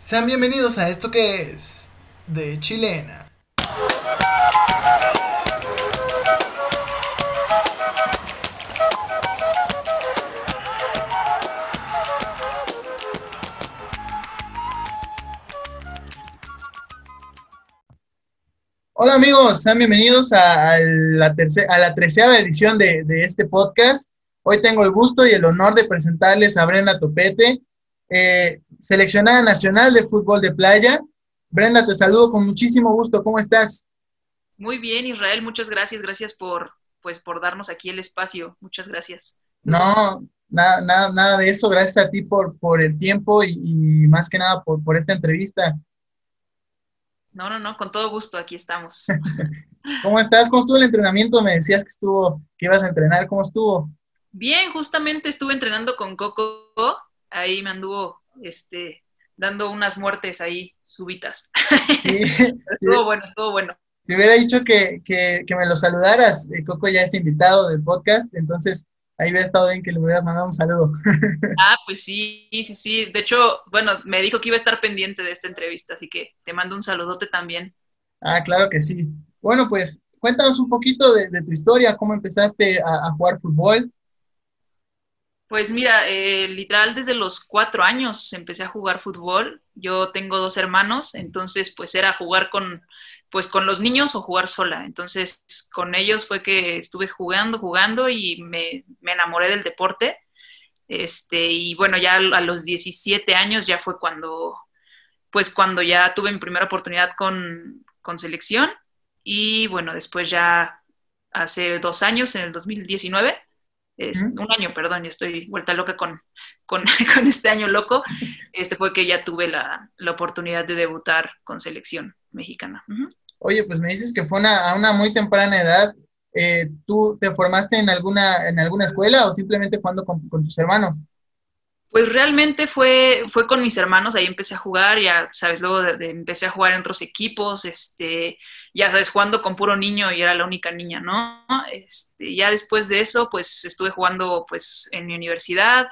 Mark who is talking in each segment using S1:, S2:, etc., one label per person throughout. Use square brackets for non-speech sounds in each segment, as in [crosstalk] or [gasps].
S1: Sean bienvenidos a esto que es de Chilena. Hola amigos, sean bienvenidos a, la, tercera, treceava edición de, de, este podcast. Hoy tengo el gusto y el honor de presentarles a Brenda Topete, eh, seleccionada nacional de fútbol de playa. Brenda, te saludo con muchísimo gusto. ¿Cómo estás?
S2: Muy bien, Israel. Muchas gracias. Gracias por, pues, por darnos aquí el espacio. Muchas gracias.
S1: No, nada, nada, nada de eso. Gracias a ti por, por el tiempo y, más que nada por, por esta entrevista.
S2: No, no, no, con todo gusto, aquí estamos. [laughs]
S1: ¿Cómo estás? ¿Cómo estuvo el entrenamiento? Me decías que estuvo, que ibas a entrenar, ¿cómo estuvo?
S2: Bien, justamente estuve entrenando con Coco ahí me anduvo este, dando unas muertes ahí súbitas. Sí, [laughs] estuvo bueno, estuvo bueno.
S1: Te hubiera dicho que, que, que, me lo saludaras, eh, Coco ya es invitado del podcast, entonces ahí hubiera estado bien que le hubieras mandado un saludo. [laughs]
S2: Ah, pues sí, sí, sí. De hecho, bueno, me dijo que iba a estar pendiente de esta entrevista, así que te mando un saludote también.
S1: Ah, claro que sí. Bueno, pues cuéntanos un poquito de, de tu historia, cómo empezaste a, a jugar fútbol,
S2: pues mira, eh, literal desde los cuatro años empecé a jugar fútbol. Yo tengo dos hermanos, entonces pues era jugar con, pues con los niños o jugar sola. Entonces con ellos fue que estuve jugando, jugando y me, enamoré del deporte. Este, y bueno, ya a los 17 años ya fue cuando, pues cuando ya tuve mi primera oportunidad con, con selección. Y bueno, después ya hace dos años, en el 2019, es, un año, perdón, estoy vuelta loca con, [laughs] con, este año loco, este fue que ya tuve la, oportunidad de debutar con selección mexicana.
S1: Oye, pues me dices que fue a una muy temprana edad. Eh, ¿Tú te formaste en alguna, en alguna escuela o simplemente jugando con, con tus hermanos?
S2: Pues realmente fue, fue con mis hermanos, ahí empecé a jugar, ya sabes, luego de, empecé a jugar en otros equipos, este, ya sabes, jugando con puro niño y era la única niña, ¿no? Este, ya después de eso, pues estuve jugando pues en mi universidad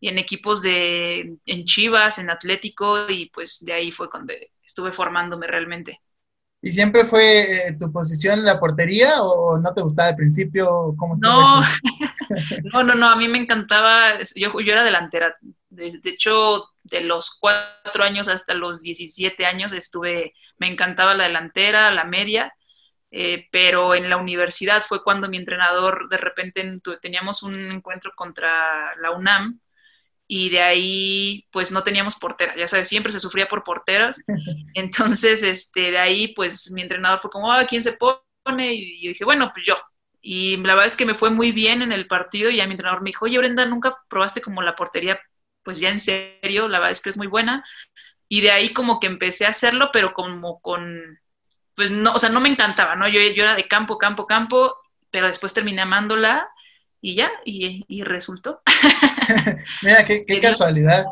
S2: y en equipos de, en Chivas, en Atlético y pues de ahí fue cuando estuve formándome realmente.
S1: ¿Y siempre fue eh, tu posición en la portería o no te gustaba al principio? ¿Cómo
S2: no, [laughs] no, no, no, a mí me encantaba, yo, yo era delantera. De, hecho, de los cuatro años hasta los 17 años estuve, me encantaba la delantera, la media, eh, pero en la universidad fue cuando mi entrenador de repente teníamos un encuentro contra la UNAM y de ahí pues no teníamos portera, ya sabes, siempre se sufría por porteras, [laughs] entonces este, de ahí pues mi entrenador fue como, ah, ¿quién se pone? Y yo dije, bueno, pues yo. Y la verdad es que me fue muy bien en el partido y ya mi entrenador me dijo, oye Brenda, ¿nunca probaste como la portería? Pues ya en serio, la verdad es que es muy buena. Y de ahí como que empecé a hacerlo, pero como con, pues no, o sea, no me encantaba, ¿no? Yo, yo era de campo, campo, campo, pero después terminé amándola y ya, y, resultó. [laughs]
S1: Mira, qué, [laughs] casualidad.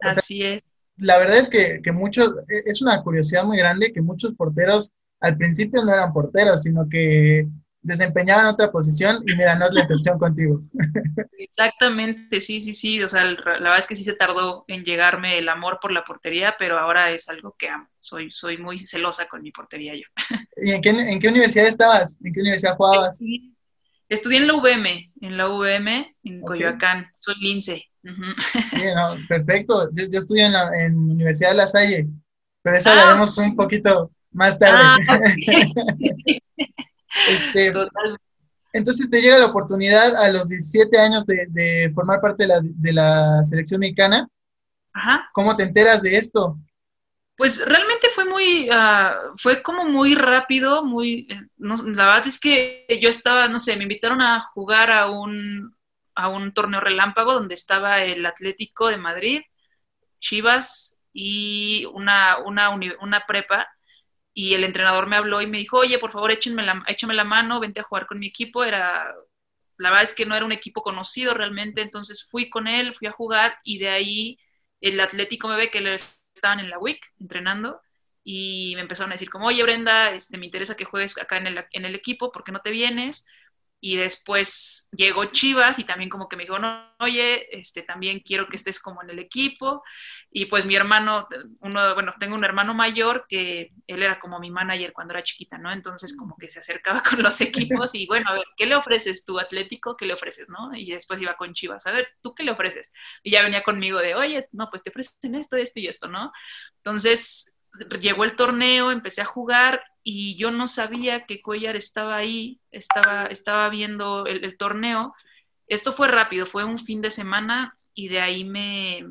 S2: Así es.
S1: La verdad es que, que muchos, e, es una curiosidad muy grande que muchos porteros al principio no eran porteros, sino que desempeñaban otra posición y mira, no es la excepción contigo.
S2: Exactamente, sí, sí, sí, o sea, la verdad es que sí se tardó en llegarme el amor por la portería, pero ahora es algo que amo, soy, soy muy celosa con mi portería yo.
S1: ¿Y en qué, en qué universidad estabas? ¿En qué universidad jugabas?
S2: Sí, Estudié en la UVM, en la UVM, en Coyoacán. Soy lince.
S1: Sí, no, perfecto. Yo, yo estudié en la en Universidad de La Salle, pero eso lo haremos un poquito más tarde. Ah, [laughs] este, Entonces te llega la oportunidad a los 17 años de, de formar parte de la, de la selección mexicana.
S2: Ajá.
S1: ¿Cómo te enteras de esto?
S2: Pues realmente fue muy, uh, fue como muy rápido, muy, eh, no, la verdad es que yo estaba, no sé, me invitaron a jugar a un, a un torneo relámpago donde estaba el Atlético de Madrid, Chivas y una, una, una prepa y el entrenador me habló y me dijo, oye, por favor, échenme la, la mano, vente a jugar con mi equipo. Era, la verdad es que no era un equipo conocido realmente, entonces fui con él, fui a jugar y de ahí el Atlético me ve que estaban en la WIC entrenando y me empezaron a decir como, oye Brenda, este, me interesa que juegues acá en el, en el equipo, ¿por qué no te vienes? Y después llegó Chivas y también como que me dijo, no, oye, este, también quiero que estés como en el equipo. Y pues mi hermano, uno, bueno, tengo un hermano mayor que él era como mi manager cuando era chiquita, ¿no? Entonces como que se acercaba con los equipos y bueno, a ver, ¿qué le ofreces tú, Atlético? ¿Qué le ofreces, no? Y después iba con Chivas, a ver, ¿tú qué le ofreces? Y ya venía conmigo de, oye, no, pues te ofrecen esto, esto y esto, ¿no? Entonces llegó el torneo, empecé a jugar y yo no sabía que Cuellar estaba ahí, estaba, estaba viendo el, torneo. Esto fue rápido, fue un fin de semana y de ahí me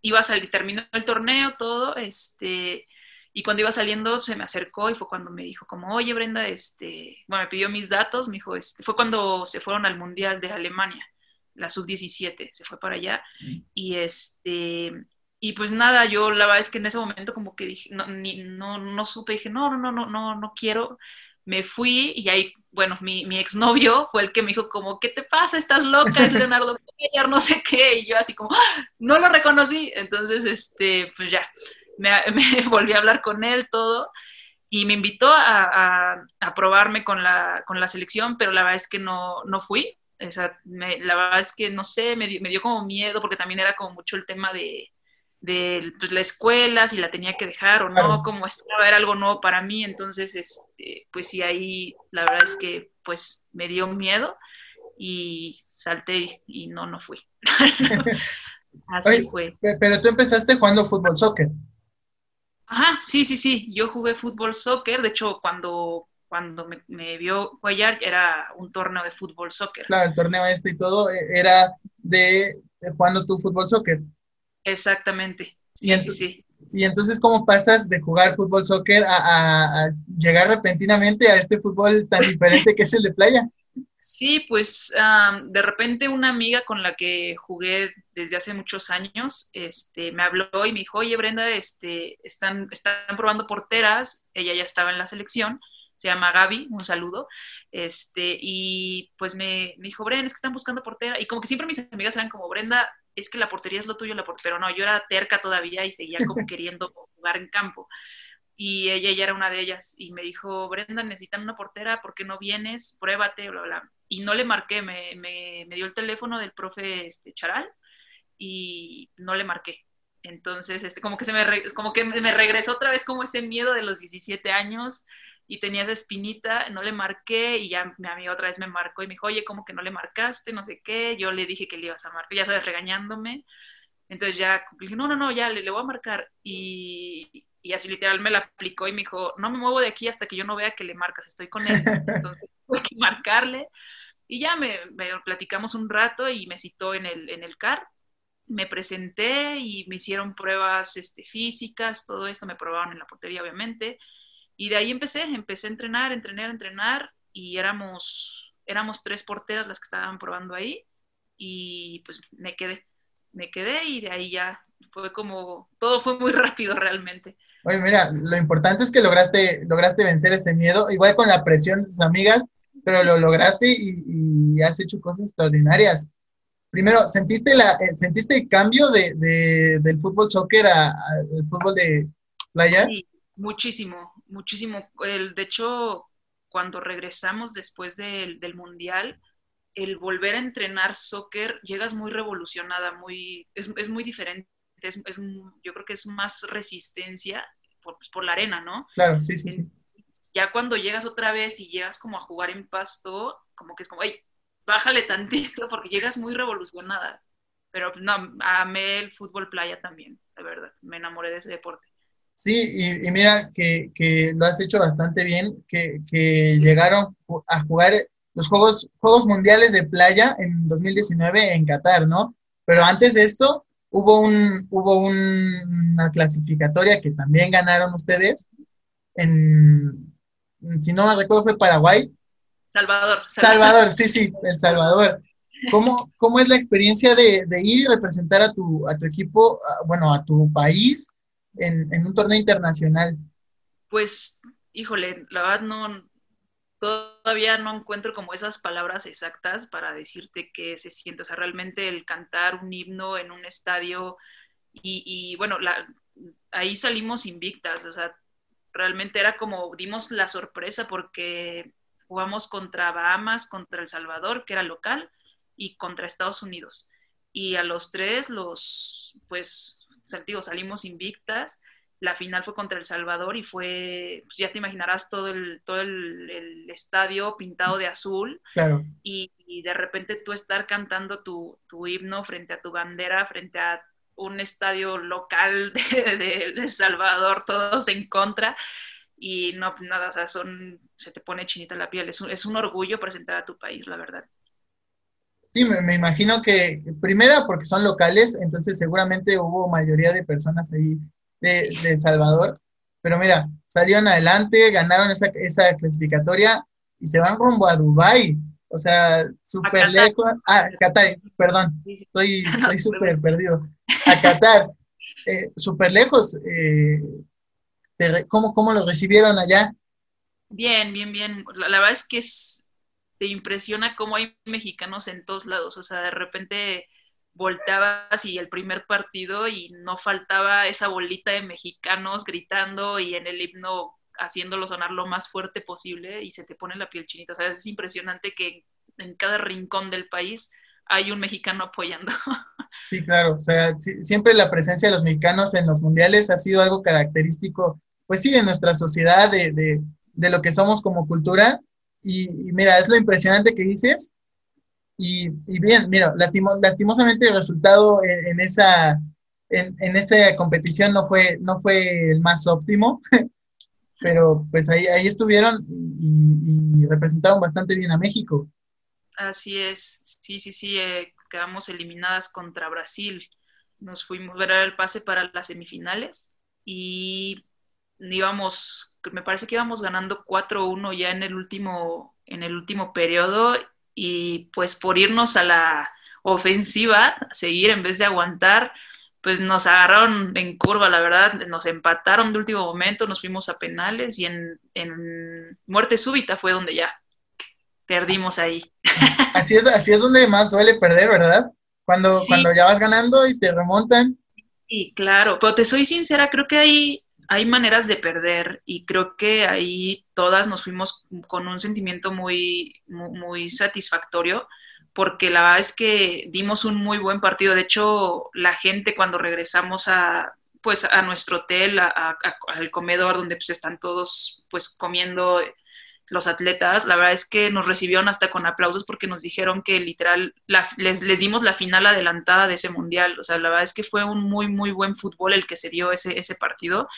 S2: iba a salir, terminó el torneo, todo, este, y cuando iba saliendo se me acercó y fue cuando me dijo como, oye Brenda, este, bueno, me pidió mis datos, me dijo, este, fue cuando se fueron al Mundial de Alemania, la sub-17, se fue para allá, mm. y este, y pues nada, yo la verdad es que en ese momento como que dije, no, ni, no, no supe, dije, no, no, no, no, no quiero. Me fui y ahí, bueno, mi, mi exnovio fue el que me dijo como, ¿qué te pasa? ¿Estás loca? Es [laughs] Leonardo Cuellar, no sé qué. Y yo así como, ¡Ah! no lo reconocí. Entonces, este, pues ya, me, [laughs] me, volví a hablar con él, todo. Y me invitó a, a, probarme con la, con la selección, pero la verdad es que no, no fui. O sea, me, la verdad es que no sé, me me dio como miedo porque también era como mucho el tema de, de pues, la escuela, si la tenía que dejar o no, como estaba, era algo nuevo para mí, entonces, este, pues sí, ahí la verdad es que pues me dio miedo y salté y, no, no fui. [laughs]
S1: Así fue. Pero tú empezaste jugando fútbol soccer.
S2: Ajá, sí, sí, sí, yo jugué fútbol soccer, de hecho cuando cuando me, vio Cuellar era un torneo de fútbol soccer.
S1: Claro, el torneo este y todo eh, era de, de jugando tu fútbol soccer.
S2: Exactamente. Sí, sí, sí.
S1: Y entonces, ¿cómo pasas de jugar fútbol soccer a, llegar repentinamente a este fútbol tan [laughs] diferente que es el de playa?
S2: Sí, pues de repente una amiga con la que jugué desde hace muchos años, este, me habló y me dijo, oye Brenda, este, están, están probando porteras, ella ya estaba en la selección, se llama Gaby, un saludo, este, y pues me, me dijo, Brenda, es que están buscando portera, y como que siempre mis amigas eran como, Brenda, es que la portería es lo tuyo, la pero no, yo era terca todavía y seguía como [laughs] queriendo jugar en campo. Y ella, ella era una de ellas y me dijo, Brenda, necesitan una portera, ¿por qué no vienes? Pruébate, bla, bla. Y no le marqué, me, me, me dio el teléfono del profe este, Charal y no le marqué. Entonces, este, como que se me, como que me regresó otra vez como ese miedo de los 17 años, y tenía esa espinita, no le marqué y ya mi amiga otra vez me marcó y me dijo, oye, ¿cómo que no le marcaste? No sé qué, yo le dije que le ibas a marcar, ya sabes, regañándome. Entonces ya le dije, no, no, no, ya le, le voy a marcar. Y, y, así literal me la aplicó y me dijo, no me muevo de aquí hasta que yo no vea que le marcas, estoy con él. [laughs] Entonces tuve que marcarle. Y ya me, me, platicamos un rato y me citó en el, en el CAR. Me presenté y me hicieron pruebas este, físicas, todo esto me probaron en la portería, obviamente y de ahí empecé, empecé a entrenar, entrenar, entrenar y éramos, éramos tres porteras las que estaban probando ahí y pues me quedé, me quedé y de ahí ya fue como, todo fue muy [laughs] rápido realmente.
S1: Oye, mira, lo importante es que lograste, lograste vencer ese miedo, igual con la presión de tus amigas, pero lo lograste y, has hecho cosas extraordinarias. Primero, ¿sentiste, la, eh, ¿sentiste el cambio de, del fútbol soccer al fútbol de playa?
S2: Sí, muchísimo, muchísimo. El, de hecho, cuando regresamos después del, Mundial, el volver a entrenar soccer, llegas muy revolucionada, muy, es, muy diferente. Es, yo creo que es más resistencia por, pues, por la arena, ¿no?
S1: Claro, sí, sí, sí.
S2: Ya cuando llegas otra vez y llegas como a jugar en pasto, como que es como, ay, bájale tantito porque llegas muy revolucionada. Pero no, amé el fútbol playa también, de verdad. Me enamoré de ese deporte.
S1: Sí, y, mira que, que, lo has hecho bastante bien, que, que, llegaron a jugar los Juegos, Juegos Mundiales de Playa en 2019 en Qatar, ¿no? Pero antes de esto hubo, un, hubo una clasificatoria que también ganaron ustedes, en, si no me recuerdo fue Paraguay.
S2: Salvador.
S1: Salvador, sí, sí, [laughs] El Salvador. ¿Cómo, ¿Cómo, es la experiencia de, de, ir y representar a tu, a tu equipo, bueno, a tu país en, un torneo internacional?
S2: Pues, híjole, la verdad no, todavía no encuentro como esas palabras exactas para decirte que se siente, o sea, realmente el cantar un himno en un estadio y, bueno, ahí salimos invictas, o sea, realmente era como dimos la sorpresa porque jugamos contra Bahamas, contra El Salvador, que era local, y contra Estados Unidos. Y a los tres, los, pues, salimos invictas. La final fue contra El Salvador y fue, pues ya te imaginarás todo el, todo el, estadio pintado de azul.
S1: Claro.
S2: Y, de repente tú estar cantando tu, tu himno frente a tu bandera, frente a un estadio local [laughs] de, El Salvador, todos en contra. Y no, nada, o sea, son, se te pone chinita la piel. Es un, es un orgullo presentar a tu país, la verdad.
S1: Sí, me, imagino que, primero porque son locales, entonces seguramente hubo mayoría de personas ahí de, El Salvador. Pero mira, salieron adelante, ganaron esa, esa clasificatoria y se van rumbo a Dubái. O sea, súper lejos. Ah, Qatar, perdón, estoy [laughs] súper perdido. A Qatar, eh, súper lejos. Eh, ¿cómo, ¿Cómo lo recibieron allá?
S2: Bien, bien, bien. La, verdad es que es, te impresiona cómo hay mexicanos en todos lados. O sea, de repente volteabas y el primer partido y no faltaba esa bolita de mexicanos gritando y en el himno haciéndolo sonar lo más fuerte posible y se te pone la piel chinita. O sea, es impresionante que en cada rincón del país hay un mexicano apoyando. [laughs]
S1: Sí, claro. O sea, siempre la presencia de los mexicanos en los mundiales ha sido algo característico, pues sí, de nuestra sociedad, de, de, de lo que somos como cultura. Y, mira, es lo impresionante que dices. Y, y bien, mira, lastimosamente el resultado en, esa, en, en, esa competición no fue, no fue el más óptimo. [laughs] pero pues ahí, ahí estuvieron y, representaron bastante bien a México.
S2: Así es, sí, sí, sí, eh, quedamos eliminadas contra Brasil. Nos fuimos a ver el pase para las semifinales y íbamos, me parece que íbamos ganando 4-1 ya en el último, en el último periodo y pues por irnos a la ofensiva, seguir en vez de aguantar, pues nos agarraron en curva, la verdad, nos empataron de último momento, nos fuimos a penales y en, muerte súbita fue donde ya perdimos ahí. [laughs]
S1: Así es, así es donde más suele perder, ¿verdad? Cuando, cuando ya vas ganando y te remontan.
S2: Sí, claro, pero te soy sincera, creo que hay, hay maneras de perder y creo que ahí todas nos fuimos con un sentimiento muy, muy satisfactorio porque la verdad es que dimos un muy buen partido. De hecho, la gente cuando regresamos a, pues, a nuestro hotel, al comedor donde pues, están todos pues, comiendo los atletas, la verdad es que nos recibieron hasta con aplausos porque nos dijeron que literal les, les, dimos la final adelantada de ese mundial. O sea, la verdad es que fue un muy, muy buen fútbol el que se dio ese, ese partido.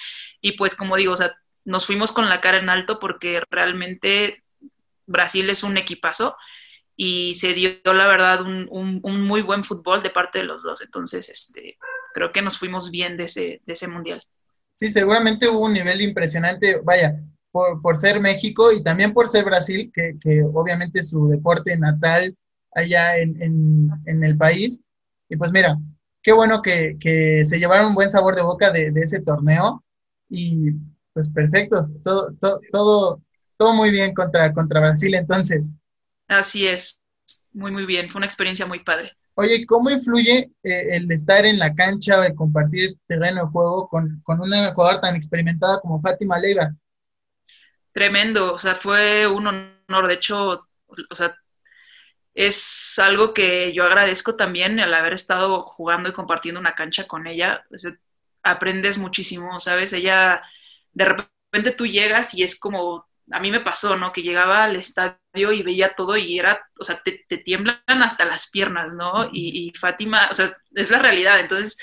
S2: Y pues como digo, o sea, nos fuimos con la cara en alto porque realmente Brasil es un equipazo y se dio, la verdad, un, un, muy buen fútbol de parte de los dos. Entonces, este, creo que nos fuimos bien de ese, de ese mundial.
S1: Sí, seguramente hubo un nivel impresionante, vaya, por, por ser México y también por ser Brasil, que, que obviamente su deporte natal allá en, en, en, el país. Y pues mira, qué bueno que, que se llevaron un buen sabor de boca de, de ese torneo y pues perfecto, todo, todo, todo, todo muy bien contra, contra Brasil entonces.
S2: Así es, muy, muy bien, fue una experiencia muy padre.
S1: Oye, ¿cómo influye eh, el estar en la cancha o el compartir terreno de juego con, con una jugadora tan experimentada como Fátima Leiva?
S2: Tremendo, o sea, fue un honor, de hecho, o sea, es algo que yo agradezco también al haber estado jugando y compartiendo una cancha con ella. aprendes muchísimo, ¿sabes? Ella, de repente tú llegas y es como a mí me pasó, ¿no? Que llegaba al estadio y veía todo y era, o sea, te, tiemblan hasta las piernas, ¿no? Y, Fátima, o sea, es la realidad. Entonces,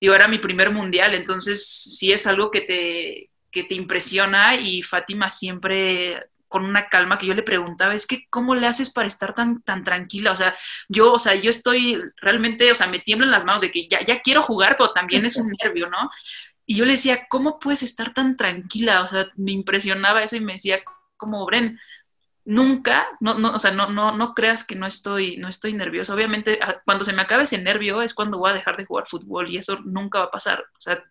S2: digo, era mi primer mundial, entonces sí es algo que te, que te impresiona y Fátima siempre con una calma que yo le preguntaba, es que ¿cómo le haces para estar tan, tan tranquila? O sea, yo, o sea, yo estoy realmente, o sea, me tiemblan las manos de que ya, ya quiero jugar, pero también es un [laughs] nervio, ¿no? Y yo le decía, ¿cómo puedes estar tan tranquila? O sea, me impresionaba eso y me decía, como, Bren, nunca, no, no, o sea, no, no, no creas que no estoy, no estoy nerviosa. Obviamente, cuando se me acabe ese nervio es cuando voy a dejar de jugar fútbol y eso nunca va a pasar. O sea,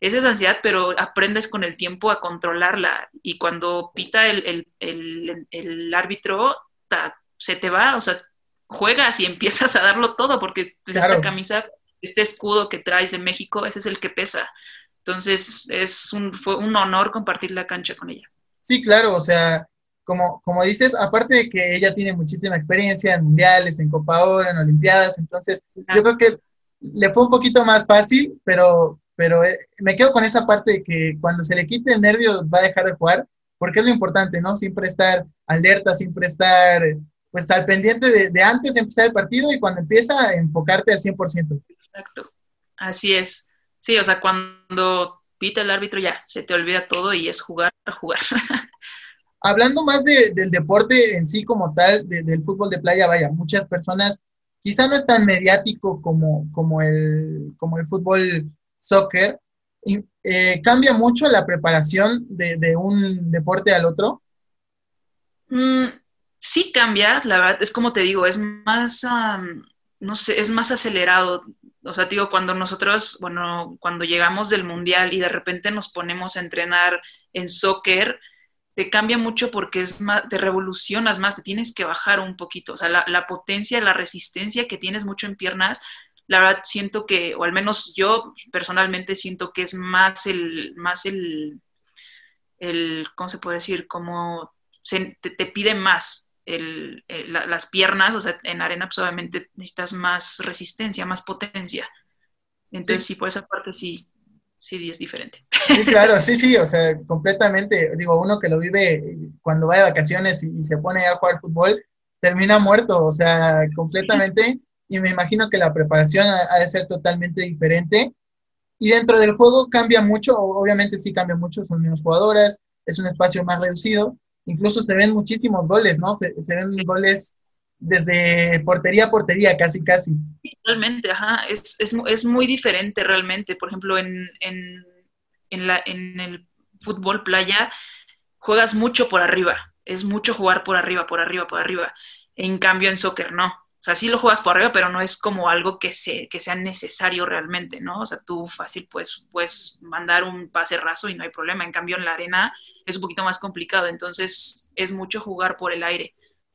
S2: esa es ansiedad, pero aprendes con el tiempo a controlarla y cuando pita el, el, el, árbitro, se te va, o sea, juegas y [laughs] empiezas a darlo todo porque pues, esta camisa, este escudo que traes de México, ese es el que pesa. Entonces, es un, fue un honor compartir la cancha con ella.
S1: Sí, claro, o sea, como, como dices, aparte de que ella tiene muchísima experiencia en mundiales, en Copa Oro, en Olimpiadas, entonces yo creo que le fue un poquito más fácil, pero, pero eh, me quedo con esa parte de que cuando se le quite el nervio va a dejar de jugar, porque es lo importante, ¿no? Siempre estar alerta, siempre estar pues al pendiente de, de antes de empezar el partido y cuando empieza enfocarte al 100%.
S2: Exacto, así es. Sí, o sea, cuando pita el árbitro ya, se te olvida todo y es jugar jugar. [laughs]
S1: Hablando más del deporte en sí como tal, del fútbol de playa, vaya, muchas personas quizá no es tan mediático como, como, el, como el fútbol soccer. Eh, ¿Cambia mucho la preparación de, un deporte al otro?
S2: Mm, sí cambia, la verdad, es como te digo, es más, no sé, es más acelerado. O sea, digo, cuando nosotros, bueno, cuando llegamos del mundial y de repente nos ponemos a entrenar en soccer, te cambia mucho porque es más, te revolucionas más, te tienes que bajar un poquito. O sea, la, potencia, la resistencia que tienes mucho en piernas, la verdad siento que, o al menos yo personalmente siento que es más el, más el, el ¿cómo se puede decir? Como te, pide más el, las piernas, o sea, en arena pues obviamente necesitas más resistencia, más potencia. Entonces sí, por esa parte sí, sí es diferente.
S1: Sí, claro, sí, sí, o sea, [laughs] completamente. Digo, uno que lo vive cuando va de vacaciones y, se pone a jugar fútbol, termina muerto, o sea, completamente. Y me imagino que la preparación ha, de ser totalmente diferente. Y dentro del juego cambia mucho, obviamente sí cambia mucho, son menos jugadoras, es un espacio más reducido. Incluso se ven muchísimos goles, ¿no? Se, ven goles desde portería a portería, casi, casi.
S2: Realmente, ajá, es, es, es muy diferente realmente. Por ejemplo, en, en, en el fútbol playa juegas mucho por arriba, es mucho jugar por arriba, por arriba, por arriba. En cambio, en soccer no. O sea, sí lo juegas por arriba, pero no es como algo que, se, que sea necesario realmente, ¿no? O sea, tú fácil pues, puedes mandar un pase raso y no hay problema. En cambio, en la arena es un poquito más complicado, entonces es mucho jugar por el aire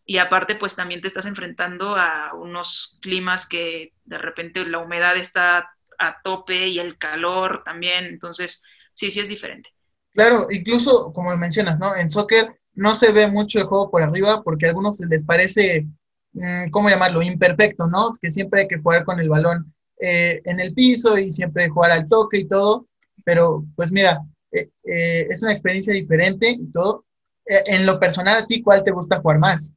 S2: y aparte pues también te estás enfrentando a unos climas que de repente la humedad está a tope y el calor también, entonces sí, sí es diferente.
S1: Claro, incluso como mencionas, ¿no? En soccer no se ve mucho el juego por arriba porque a algunos les parece, ¿cómo llamarlo? Imperfecto, ¿no? Que siempre hay que jugar con el balón eh, en el piso y siempre jugar al toque y todo, pero pues mira, eh, eh, es una experiencia diferente y todo. en lo personal, ¿a ti cuál te gusta jugar más?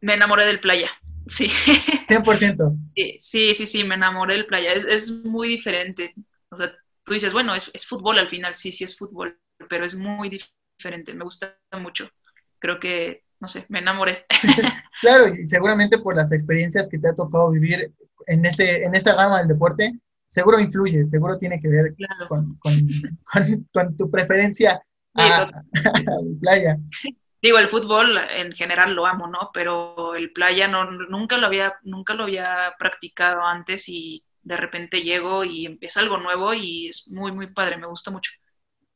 S2: me enamoré del playa, sí. [laughs]
S1: 100%.
S2: Sí, sí, sí, me enamoré del playa. Es, muy diferente. O sea, tú dices, bueno, es, fútbol al final, sí, sí es fútbol, pero es muy diferente. Me gusta mucho. Creo que, no sé, me enamoré. [laughs]
S1: claro, y seguramente por las experiencias que te ha tocado vivir en, ese, en esa gama del deporte, seguro influye, seguro tiene que ver con, tu preferencia a, [laughs] a la playa.
S2: Digo, el fútbol en general lo amo, ¿no? Pero el playa no, nunca lo había, nunca lo había practicado antes y de repente llego y empieza algo nuevo y es muy, muy padre, me gusta mucho.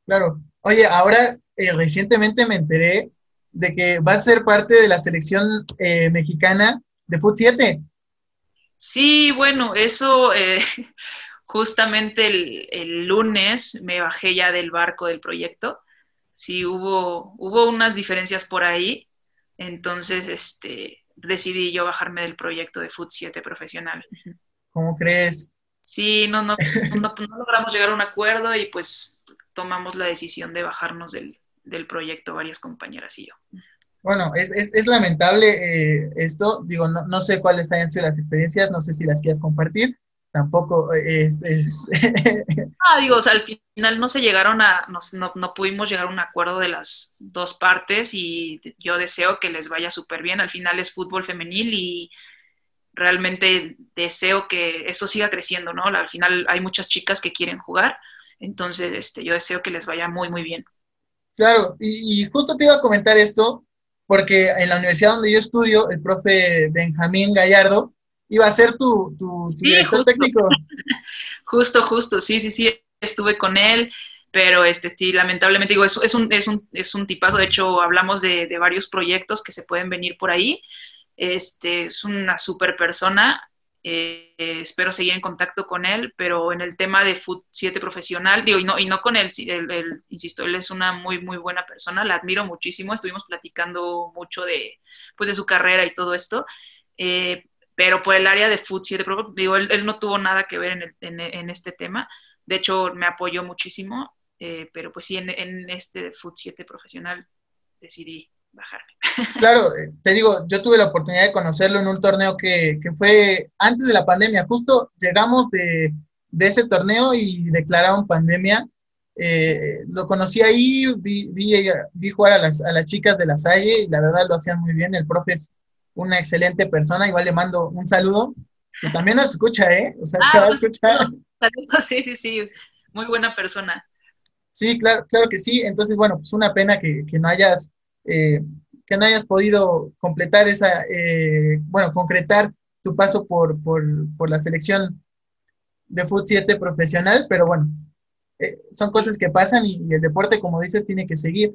S1: Claro. Oye, ahora eh, recientemente me enteré de que vas a ser parte de la selección eh, mexicana de Foot 7.
S2: Sí, bueno, eso eh, [laughs] justamente el, el lunes me bajé ya del barco del proyecto sí hubo, hubo unas diferencias por ahí, entonces este, decidí yo bajarme del proyecto de Food 7 profesional.
S1: ¿Cómo crees?
S2: Sí, no, no, no, logramos llegar a un acuerdo y pues tomamos la decisión de bajarnos del, proyecto varias compañeras y yo.
S1: Bueno, es, es, lamentable eh, esto, digo, no, no, sé cuáles hayan sido las experiencias, no sé si las quieras compartir, tampoco es... [laughs]
S2: ah, digo, o sea, al final no se llegaron a, no, no, pudimos llegar a un acuerdo de las dos partes y yo deseo que les vaya súper bien. Al final es fútbol femenil y realmente deseo que eso siga creciendo, ¿no? Al final hay muchas chicas que quieren jugar, entonces este, yo deseo que les vaya muy, muy bien.
S1: Claro, y, y justo te iba a comentar esto, porque en la universidad donde yo estudio, el profe Benjamín Gallardo, iba a ser tu, tu, director técnico. [laughs]
S2: Justo, justo, sí, sí, sí, estuve con él, pero este, sí, lamentablemente digo, es, es, un, es, un, es un tipazo, de hecho hablamos de, varios proyectos que se pueden venir por ahí, este, es una super persona Eh, espero seguir en contacto con él, pero en el tema de Foot 7 profesional, digo, y no, y no con él, insisto, él es una muy, muy buena persona, la admiro muchísimo, estuvimos platicando mucho de, pues, de su carrera y todo esto, eh, pero por el área de Foot 7, digo, él, no tuvo nada que ver en, este tema, de hecho me apoyó muchísimo, eh, pero pues sí, en, en este Foot 7 profesional decidí bajarme.
S1: Claro, eh, te digo, yo tuve la oportunidad de conocerlo en un torneo que, fue antes de la pandemia. Justo llegamos de, ese torneo y declararon pandemia. Eh, lo conocí ahí, vi, vi, jugar a las, a las, chicas de la Salle y la verdad lo hacían muy bien. El profe es una excelente persona. Igual le mando un saludo, que también nos escucha, ¿eh? O sea,
S2: ah, va a escuchar. Sí, sí, sí, muy buena persona.
S1: Sí, claro, claro que sí. Entonces, bueno, pues una pena que, que no hayas eh, que no hayas podido completar esa, eh, bueno, concretar tu paso por, la selección de Foot 7 profesional, pero bueno, eh, son cosas que pasan y, el deporte, como dices, tiene que seguir.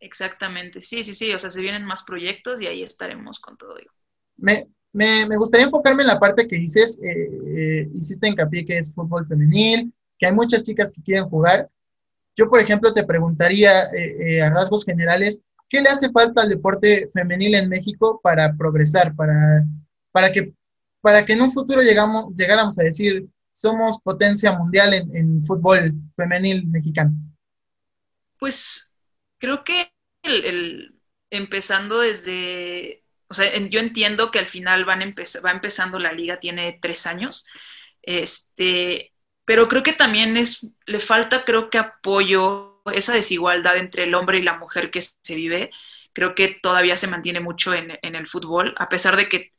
S2: Exactamente, sí, sí, sí, o sea, se vienen más proyectos y ahí estaremos con todo ello.
S1: Me, me, gustaría enfocarme en la parte que dices, hiciste hincapié que es fútbol femenil, que hay muchas chicas que quieren jugar, yo, por ejemplo, te preguntaría eh, eh, a rasgos generales, ¿qué le hace falta al deporte femenil en México para progresar, para, para, que, para que en un futuro llegamos, llegáramos a decir, somos potencia mundial en, fútbol femenil mexicano?
S2: Pues creo que el, empezando desde, o sea, yo entiendo que al final van va empezando la liga, tiene tres años, este, pero creo que también es, le falta, creo que apoyo, esa desigualdad entre el hombre y la mujer que se vive, creo que todavía se mantiene mucho en, el fútbol, a pesar de que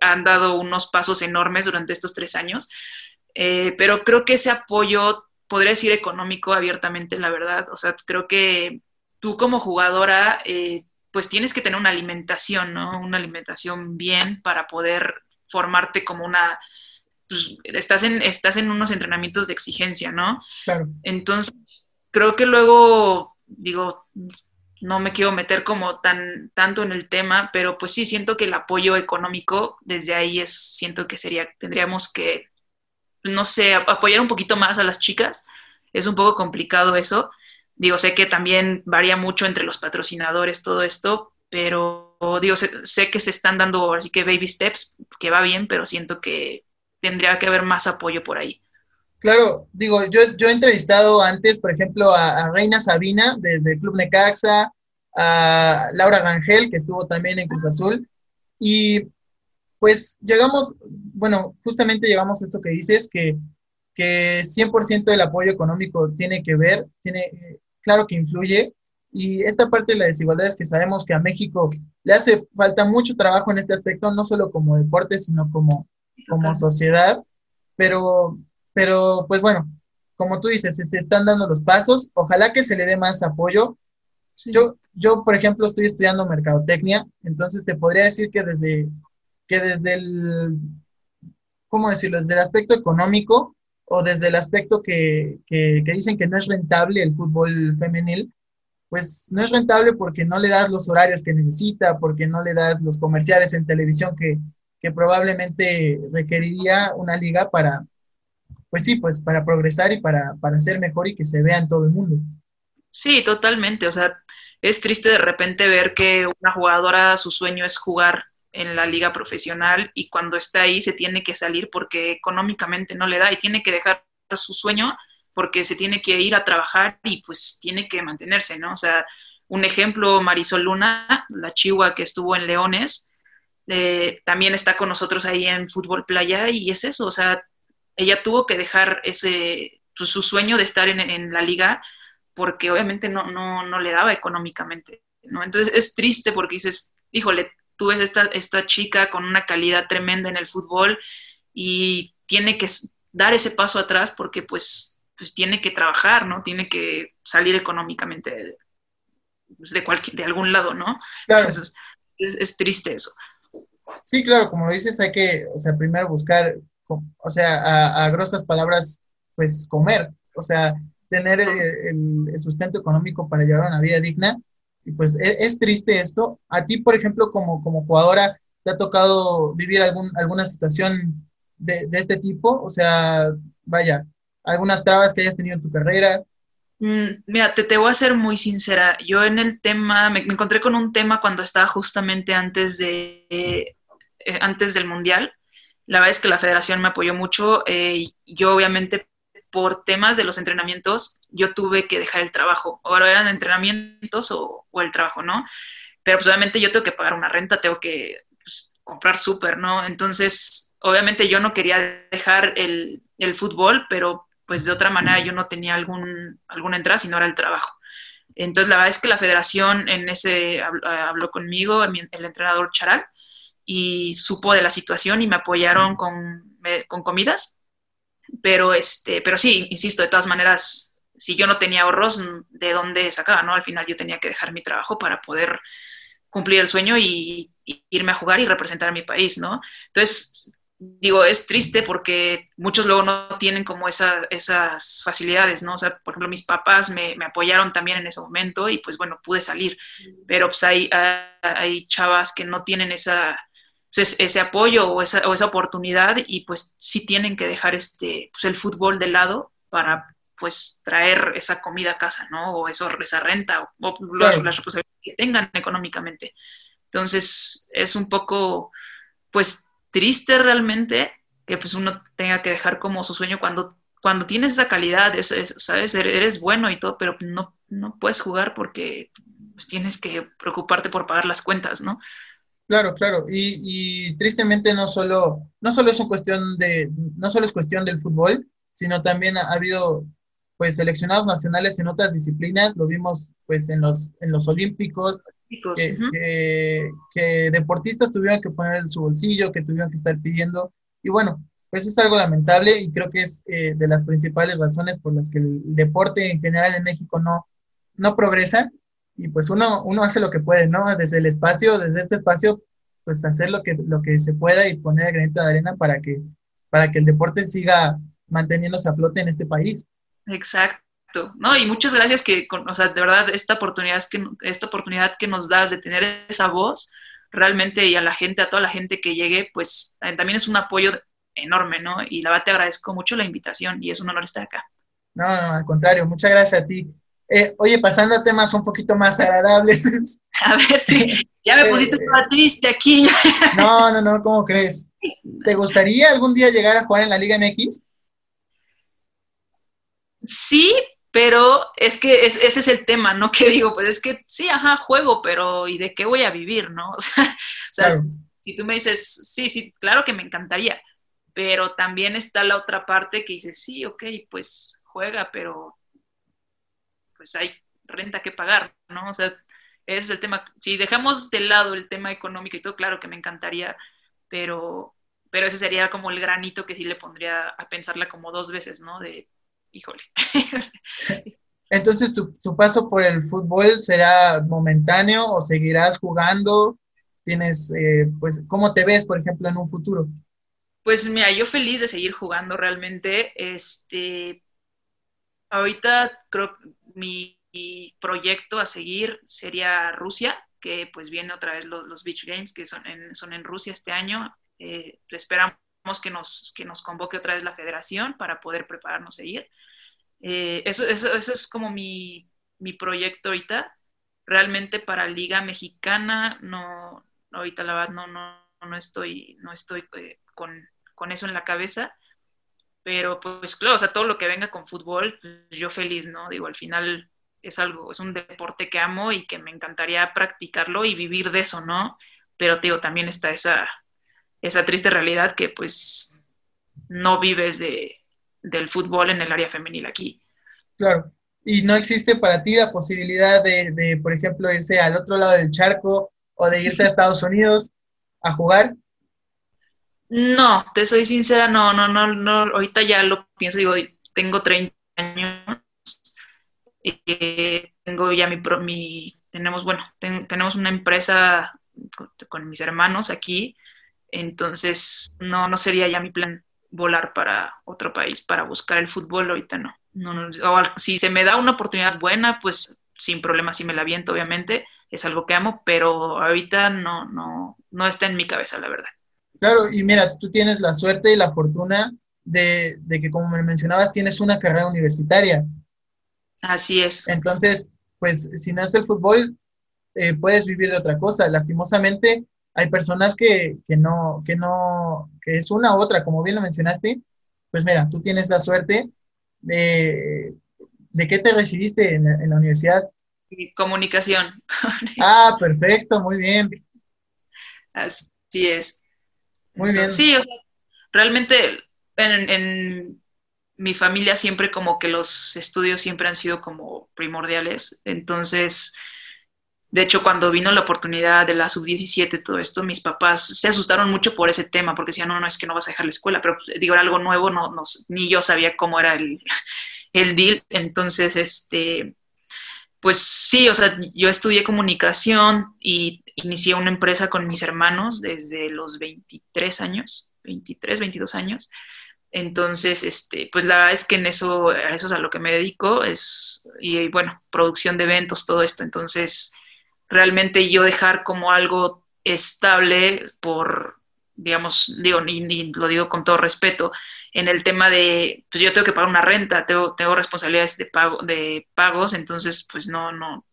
S2: han dado unos pasos enormes durante estos tres años, eh, pero creo que ese apoyo, podría decir económico abiertamente, la verdad, o sea, creo que tú como jugadora, eh, pues tienes que tener una alimentación, ¿no? Una alimentación bien para poder formarte como una pues, estás, en, estás en unos entrenamientos de exigencia, ¿no?
S1: Claro.
S2: Entonces, creo que luego, digo, no me quiero meter como tan tanto en el tema, pero pues sí siento que el apoyo económico desde ahí es siento que sería tendríamos que no sé, apoyar un poquito más a las chicas. Es un poco complicado eso. Digo, sé que también varía mucho entre los patrocinadores todo esto, pero digo, sé, sé que se están dando así que baby steps, que va bien, pero siento que tendría que haber más apoyo por ahí.
S1: Claro, digo, yo, yo he entrevistado antes, por ejemplo, a, Reina Sabina desde el Club Necaxa, a Laura Rangel, que estuvo también en Cruz Azul, y pues llegamos, bueno, justamente llegamos a esto que dices, que, que 100% del apoyo económico tiene que ver, tiene, claro que influye, y esta parte de la desigualdad es que sabemos que a México le hace falta mucho trabajo en este aspecto, no solo como deporte, sino como, como sociedad, pero, pero pues bueno, como tú dices, se están dando los pasos, ojalá que se le dé más apoyo. Yo, yo, por ejemplo, estoy estudiando mercadotecnia, entonces te podría decir que desde, que desde el, ¿cómo decirlo? Desde el aspecto económico o desde el aspecto que, que, que dicen que no es rentable el fútbol femenil, pues no es rentable porque no le das los horarios que necesita, porque no le das los comerciales en televisión que, que probablemente requeriría una liga para, pues sí, pues para progresar y para, para ser mejor y que se vea en todo el mundo.
S2: Sí, totalmente. O sea, es triste de repente ver que una jugadora, su sueño es jugar en la liga profesional y cuando está ahí se tiene que salir porque económicamente no le da y tiene que dejar su sueño porque se tiene que ir a trabajar y pues tiene que mantenerse, ¿no? O sea, un ejemplo, Marisol Luna, la chihuahua que estuvo en Leones, eh, también está con nosotros ahí en Fútbol Playa y es eso, o sea, ella tuvo que dejar ese, pues, su, sueño de estar en, la liga porque obviamente no, no, no le daba económicamente, ¿no? Entonces es triste porque dices, híjole, tú ves esta, esta chica con una calidad tremenda en el fútbol y tiene que dar ese paso atrás porque pues, pues tiene que trabajar, ¿no? Tiene que salir económicamente de, pues, de, cualquier, de algún lado, ¿no? es, triste eso.
S1: Sí, claro, como lo dices, hay que, o sea, primero buscar, o sea, a, grosas palabras, pues comer, o sea, tener el, sustento económico para llevar una vida digna. Y pues e, es, triste esto. A ti, por ejemplo, como, como jugadora, ¿Te ha tocado vivir algún, alguna situación de, de este tipo? O sea, vaya, algunas trabas que hayas tenido en tu carrera.
S2: Mm, mira, te, te, voy a ser muy sincera. Yo en el tema, me, encontré con un tema cuando estaba justamente antes, de, eh, antes del Mundial. La verdad es que la federación me apoyó mucho. Eh, yo obviamente por temas de los entrenamientos, yo tuve que dejar el trabajo. Ahora eran entrenamientos o, o el trabajo, ¿no? Pero pues obviamente yo tengo que pagar una renta, tengo que pues, comprar súper, ¿no? Entonces, obviamente yo no quería dejar el, el fútbol, pero pues de otra manera yo no tenía algún, alguna entrada, sino era el trabajo. Entonces, la verdad es que la federación en ese habló, conmigo, el entrenador Charal, y supo de la situación y me apoyaron con, con comidas. Pero, este, pero sí, insisto, de todas maneras, si yo no tenía ahorros, ¿de dónde sacaba? ¿no? Al final yo tenía que dejar mi trabajo para poder cumplir el sueño y, y irme a jugar y representar a mi país, ¿no? Entonces, digo, es triste porque muchos luego no tienen como esa, esas facilidades, ¿no? O sea, por ejemplo, mis papás me, me, apoyaron también en ese momento y pues bueno, pude salir, pero pues hay, hay chavas que no tienen esa, pues, ese apoyo o esa, o esa, oportunidad y pues sí tienen que dejar este, pues el fútbol de lado para pues traer esa comida a casa, ¿no? O eso, esa renta o, o claro. las responsabilidades que tengan económicamente. Entonces, es un poco, pues, triste realmente que pues uno tenga que dejar como su sueño cuando, cuando tienes esa calidad, es, es, ¿sabes? Eres bueno y todo, pero no, no puedes jugar porque pues, tienes que preocuparte por pagar las cuentas, ¿no?
S1: Claro, claro. Y, tristemente no solo, no solo es cuestión de, no solo es cuestión del fútbol, sino también ha habido pues seleccionados nacionales en otras disciplinas, lo vimos pues en los, en los olímpicos, que, uh -huh. que, que, deportistas tuvieron que poner su bolsillo, que tuvieron que estar pidiendo, y bueno, pues es algo lamentable y creo que es eh, de las principales razones por las que el deporte en general en México no, no progresa, y pues uno, uno hace lo que puede, ¿no? Desde el espacio, desde este espacio, pues hacer lo que, lo que se pueda y poner el granito de arena para que, para que el deporte siga manteniéndose a flote en este país.
S2: Exacto. ¿no? Y muchas gracias que, o sea, de verdad, esta oportunidad, que, esta oportunidad que nos das de tener esa voz, realmente, y a la gente, a toda la gente que llegue, pues también es un apoyo enorme, ¿no? Y la verdad te agradezco mucho la invitación y es un honor estar acá.
S1: No, no, al contrario, muchas gracias a ti. Eh, oye, pasando a temas un poquito más agradables. [laughs]
S2: A ver si ya me pusiste [laughs] eh, toda triste aquí.
S1: No, no, no, ¿cómo crees? [laughs] ¿Te gustaría algún día llegar a jugar en la Liga MX?
S2: Sí, pero es que es, ese es el tema, ¿no? [laughs] Que digo, pues es que sí, ajá, juego, pero ¿y de qué voy a vivir, no? [laughs] O sea, o sea claro. si tú me dices, sí, sí, claro que me encantaría, pero también está la otra parte que dice, sí, ok, pues juega, pero pues hay renta que pagar, ¿no? O sea, ese es el tema. Si dejamos de lado el tema económico y todo, claro que me encantaría, pero, pero ese sería como el granito que sí le pondría a pensarla como dos veces, ¿no? De, híjole. [laughs]
S1: Entonces, ¿tu, ¿tu, paso por el fútbol será momentáneo o seguirás jugando? ¿Tienes, eh, pues, cómo te ves, por ejemplo, en un futuro?
S2: Pues mira, yo feliz de seguir jugando realmente. Este, ahorita creo que mi proyecto a seguir sería Rusia, que pues viene otra vez los, los Beach Games, que son en, son en Rusia este año. Eh, esperamos que nos, que nos convoque otra vez la federación para poder prepararnos a ir. Eh, eso, eso, eso, es como mi, mi, proyecto ahorita. Realmente para Liga Mexicana, no, ahorita la verdad no, no, no estoy, no estoy eh, con, con, eso en la cabeza. Pero pues claro, o sea, todo lo que venga con fútbol, yo feliz, ¿no? Digo, al final es algo, es un deporte que amo y que me encantaría practicarlo y vivir de eso, ¿no? Pero digo, también está esa, esa triste realidad que pues no vives de, del fútbol en el área femenil aquí.
S1: Claro. ¿Y no existe para ti la posibilidad de, de, por ejemplo, irse al otro lado del charco o de irse a Estados Unidos a jugar?
S2: No, te soy sincera, no, no, no, no, ahorita ya lo pienso, digo, tengo 30 años, eh, tengo ya mi, mi tenemos, bueno, ten, tenemos una empresa con, con, mis hermanos aquí, entonces no, no sería ya mi plan volar para otro país para buscar el fútbol, ahorita no. no, no si se me da una oportunidad buena, pues sin problema, si me la viento, obviamente, es algo que amo, pero ahorita no, no, no está en mi cabeza, la verdad.
S1: Claro, y mira, tú tienes la suerte y la fortuna de, de que, como me mencionabas, tienes una carrera universitaria.
S2: Así es.
S1: Entonces, pues si no es el fútbol, eh, puedes vivir de otra cosa. Lastimosamente, hay personas que, que, no, que no, que es una u otra, como bien lo mencionaste. Pues mira, tú tienes la suerte de, ¿de qué te recibiste en, en la universidad?
S2: Comunicación. [laughs]
S1: Ah, perfecto, muy bien.
S2: Así es.
S1: Muy bien.
S2: Sí, o sea, realmente en, en, mi familia siempre como que los estudios siempre han sido como primordiales. Entonces, de hecho, cuando vino la oportunidad de la sub-17, todo esto, mis papás se asustaron mucho por ese tema, porque decían, no, no, es que no vas a dejar la escuela, pero digo, era algo nuevo, no, no, ni yo sabía cómo era el, [laughs] el deal. Entonces, este, pues sí, o sea, yo estudié comunicación y inicié una empresa con mis hermanos desde los 23 años, 23, 22 años. Entonces, este, pues la verdad es que en eso, a eso es a lo que me dedico, es, y bueno, producción de eventos, todo esto. Entonces, realmente yo dejar como algo estable por, digamos, digo, ni, lo digo con todo respeto, en el tema de, pues yo tengo que pagar una renta, tengo, tengo responsabilidades de, pago, de pagos, entonces, pues no, no,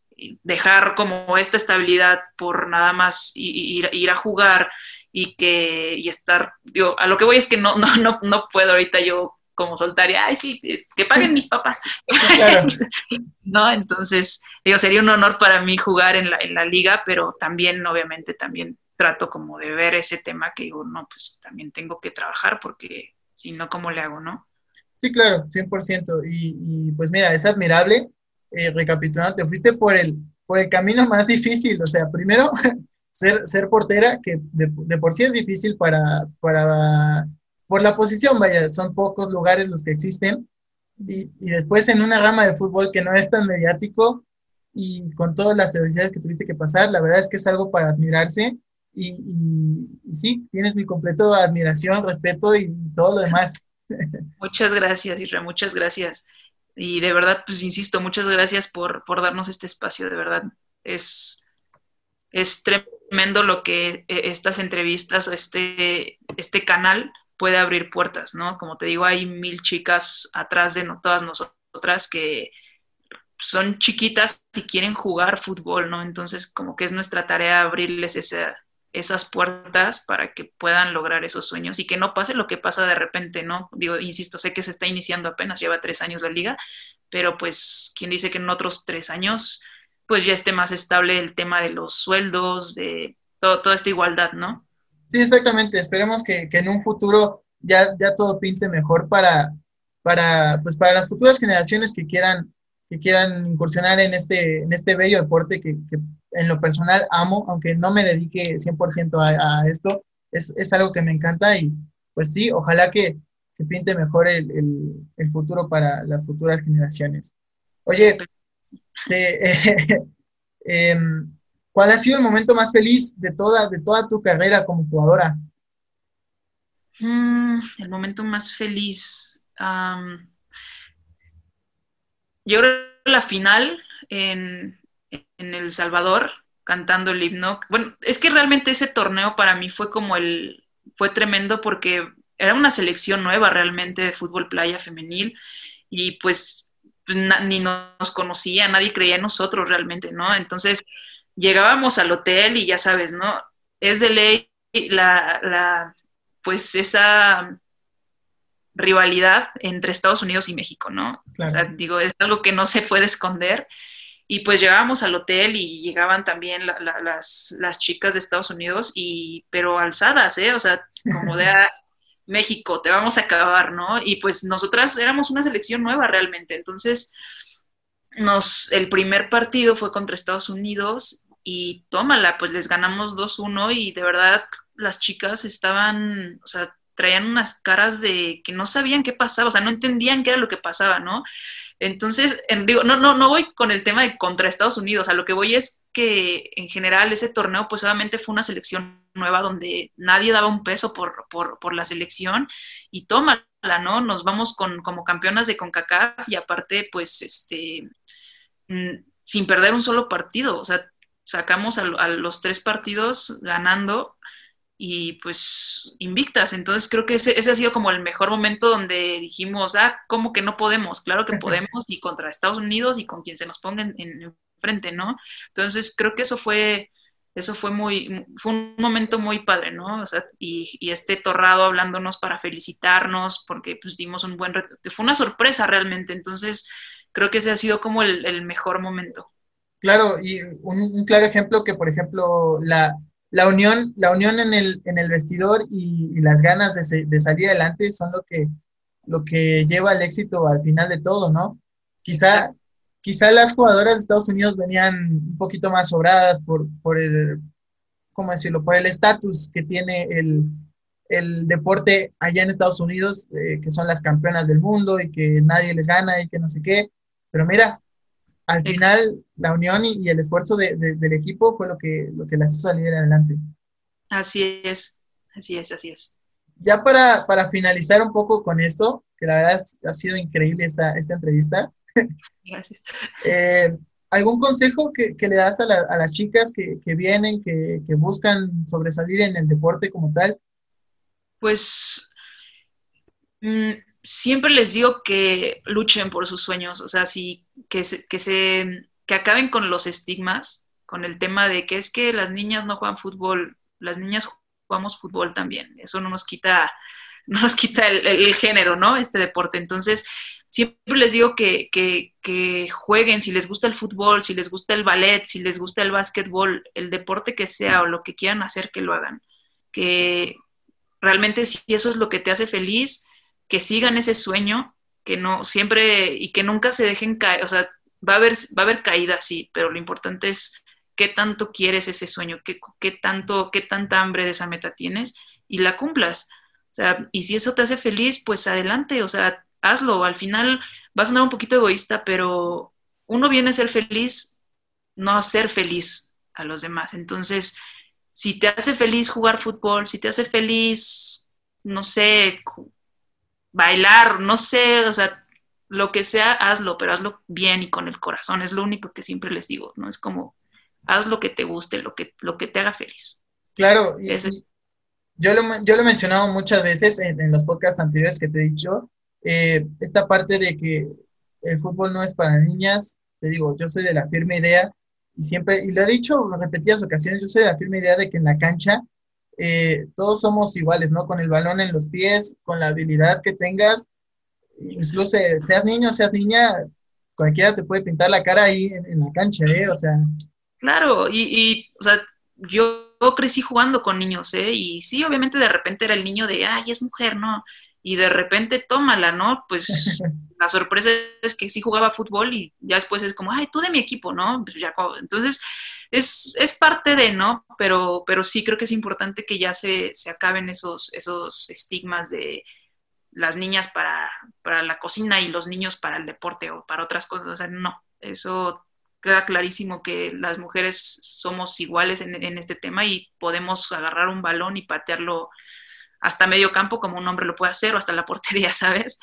S2: dejar como esta estabilidad por nada más ir, ir a jugar y que y estar, digo, a lo que voy es que no, [laughs] no, no, no puedo ahorita yo como soltar ay, sí, que paguen mis papás. [laughs] Claro. [laughs] ¿No? Entonces, digo, sería un honor para mí jugar en la, en la liga, pero también, obviamente, también trato como de ver ese tema que digo, no, pues también tengo que trabajar porque si no, ¿cómo le hago, no?
S1: Sí, claro, 100%. Y, y pues mira, es admirable, eh, recapitulando, te fuiste por el, por el camino más difícil, o sea, primero [laughs] ser, ser portera, que de, de, por sí es difícil para, para, por la posición, vaya, son pocos lugares los que existen, y, y, después en una rama de fútbol que no es tan mediático y con todas las adversidades que tuviste que pasar, la verdad es que es algo para admirarse, y, y, sí, tienes mi completo admiración, respeto y todo lo demás. [laughs]
S2: Muchas gracias, Isra, muchas gracias. Y de verdad, pues insisto, muchas gracias por, por darnos este espacio, de verdad. Es, es tremendo lo que eh, estas entrevistas este, este canal puede abrir puertas, ¿no? Como te digo, hay mil chicas atrás de no, todas nosotras que son chiquitas y quieren jugar fútbol, ¿no? Entonces, como que es nuestra tarea abrirles esa, esas puertas para que puedan lograr esos sueños y que no pase lo que pasa de repente, ¿no? Digo, insisto, sé que se está iniciando apenas, lleva tres años la liga, pero pues, ¿quién dice que en otros tres años pues ya esté más estable el tema de los sueldos, de toda esta igualdad, ¿no?
S1: Sí, exactamente. Esperemos que, que en un futuro ya, ya todo pinte mejor para, para, pues para las futuras generaciones que quieran, que quieran incursionar en este, en este bello deporte que, que en lo personal amo, aunque no me dedique 100% a, a esto, es, es, algo que me encanta y pues sí, ojalá que, que pinte mejor el, el, el, futuro para las futuras generaciones. Oye, eh, [laughs] eh, ¿cuál ha sido el momento más feliz de toda, de toda tu carrera como jugadora?
S2: Mm, el momento más feliz. Yo creo la final en, en El Salvador, cantando el himno. Bueno, es que realmente ese torneo para mí fue como el, fue tremendo porque era una selección nueva realmente de fútbol playa femenil y pues pues, ni nos conocía, nadie creía en nosotros realmente, ¿no? Entonces llegábamos al hotel y ya sabes, ¿no? Es de ley la, la pues esa rivalidad entre Estados Unidos y México, ¿no? Claro. O sea, digo, es algo que no se puede esconder. Y pues llegábamos al hotel y llegaban también la, la, las, las, chicas de Estados Unidos, y, pero alzadas, ¿eh? O sea, como de, [laughs] México, te vamos a acabar, ¿no? Y pues nosotras éramos una selección nueva realmente. Entonces, nos, el primer partido fue contra Estados Unidos y tómala, pues les ganamos 2-1 y de verdad las chicas estaban, o sea, traían unas caras de que no sabían qué pasaba, o sea, no entendían qué era lo que pasaba, ¿no? Entonces, en, digo, no, no, no voy con el tema de contra Estados Unidos, a lo que voy es que en general ese torneo, pues obviamente fue una selección nueva donde nadie daba un peso por, por, por la selección y tómala, ¿no? Nos vamos con, como campeonas de CONCACAF y aparte, pues, este, sin perder un solo partido, o sea, sacamos a, los tres partidos ganando y pues invictas. Entonces creo que ese, ese, ha sido como el mejor momento donde dijimos, ah, ¿cómo que no podemos? Claro que podemos y contra Estados Unidos y con quien se nos ponga en, en frente, ¿no? Entonces creo que eso fue eso fue muy, fue un momento muy padre, ¿no? O sea, y, y, este torrado hablándonos para felicitarnos, porque pues dimos un buen, fue una sorpresa realmente, entonces creo que ese ha sido como el, mejor momento.
S1: Claro, y un, claro ejemplo que, por ejemplo, la, la unión, la unión en el, en el vestidor y, las ganas de, de, salir adelante son lo que, lo que lleva al éxito al final de todo, ¿no? Quizá, quizá las jugadoras de Estados Unidos venían un poquito más sobradas por, por el, ¿cómo decirlo? Por el estatus que tiene el, el, deporte allá en Estados Unidos, eh, que son las campeonas del mundo y que nadie les gana y que no sé qué. Pero mira, al final la unión y, el esfuerzo de, del equipo fue lo que, lo que las hizo salir adelante.
S2: Así es, así es, así es.
S1: Ya para, para finalizar un poco con esto, que la verdad ha sido increíble esta, esta entrevista, [laughs]
S2: Gracias.
S1: Eh, ¿Algún consejo que, le das a, las chicas que, vienen, que, buscan sobresalir en el deporte como tal?
S2: Pues mm, siempre les digo que luchen por sus sueños, o sea, sí, que, que, se, que acaben con los estigmas, con el tema de que es que las niñas no juegan fútbol, las niñas jugamos fútbol también, eso no nos quita, [laughs] no nos quita el, género, ¿no? Este deporte. Entonces, siempre les digo que, jueguen, si les gusta el fútbol, si les gusta el ballet, si les gusta el básquetbol, el deporte que sea o lo que quieran hacer, que lo hagan. Que realmente si eso es lo que te hace feliz, que sigan ese sueño, que no siempre y que nunca se dejen caer, o sea, va a haber, va a haber caídas, sí, pero lo importante es qué tanto quieres ese sueño, qué, qué tanto, qué tanta hambre de esa meta tienes y la cumplas. O sea, y si eso te hace feliz, pues adelante, o sea, hazlo. Al final va a sonar un poquito egoísta, pero uno viene a ser feliz, no a ser feliz a los demás. Entonces, si te hace feliz jugar fútbol, si te hace feliz, no sé, bailar, no sé, o sea, lo que sea, hazlo, pero hazlo bien y con el corazón. Es lo único que siempre les digo, ¿no? Es como, haz lo que te guste, lo que, lo que te haga feliz.
S1: Claro, y, yo, lo, yo lo he mencionado muchas veces en, en, los podcasts anteriores que te he dicho, eh, esta parte de que el fútbol no es para niñas, te digo, yo soy de la firme idea y siempre, y lo he dicho en repetidas ocasiones, yo soy de la firme idea de que en la cancha eh, todos somos iguales, ¿no? Con el balón en los pies, con la habilidad que tengas, incluso seas niño, seas niña, cualquiera te puede pintar la cara ahí en, la cancha, ¿eh? O sea.
S2: Claro, y, y, o sea, yo crecí jugando con niños, ¿eh? Y sí, obviamente de repente era el niño de, ay, es mujer, ¿no? y de repente tómala, ¿no? Pues [laughs] la sorpresa es que sí jugaba fútbol y ya después es como, ay, tú de mi equipo, ¿no? Pues entonces, es, es, parte de, ¿no? Pero, pero sí creo que es importante que ya se, se acaben esos, esos estigmas de las niñas para, para, la cocina y los niños para el deporte o para otras cosas. O sea, no, eso queda clarísimo que las mujeres somos iguales en, en este tema y podemos agarrar un balón y patearlo hasta medio campo como un hombre lo puede hacer o hasta la portería, [laughs] ¿sabes?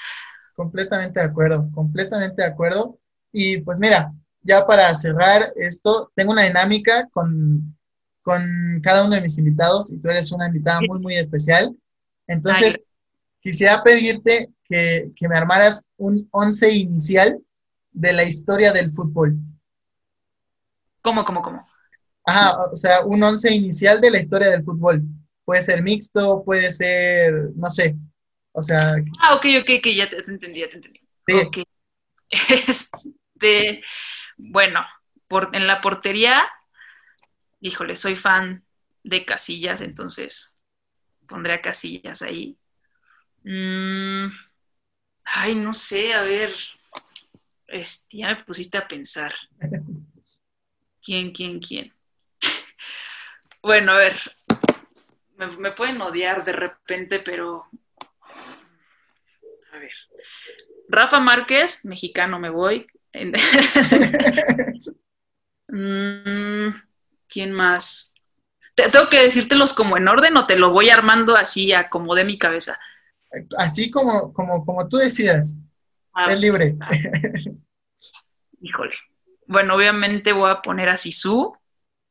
S1: Completamente de acuerdo, completamente de acuerdo. Y pues mira, ya para cerrar esto, tengo una dinámica con, con cada uno de mis invitados y tú eres una invitada muy, muy especial. Entonces, quisiera pedirte que, que, me armaras un once inicial de la historia del fútbol.
S2: ¿Cómo, cómo, cómo?
S1: Ajá, o sea, un once inicial de la historia del fútbol puede ser mixto, puede ser, no sé, o sea...
S2: Ah, ok, ok, ok, ya te, entendí, ya te entendí. Sí. [laughs] Este, bueno, por, en la portería, híjole, soy fan de Casillas, entonces pondré a Casillas ahí. Mm, ay, no sé, a ver, este, ya me pusiste a pensar. [laughs] ¿Quién, quién, quién? [laughs] bueno, a ver, me, pueden odiar de repente, pero... A ver. Rafa Márquez, mexicano, me voy. [laughs] Mm, ¿Quién más? ¿Tengo que decírtelos como en orden o te lo voy armando así a como de mi cabeza?
S1: Así como, como, como tú decidas. Ah, es libre.
S2: Híjole. Bueno, obviamente voy a poner a Sisu,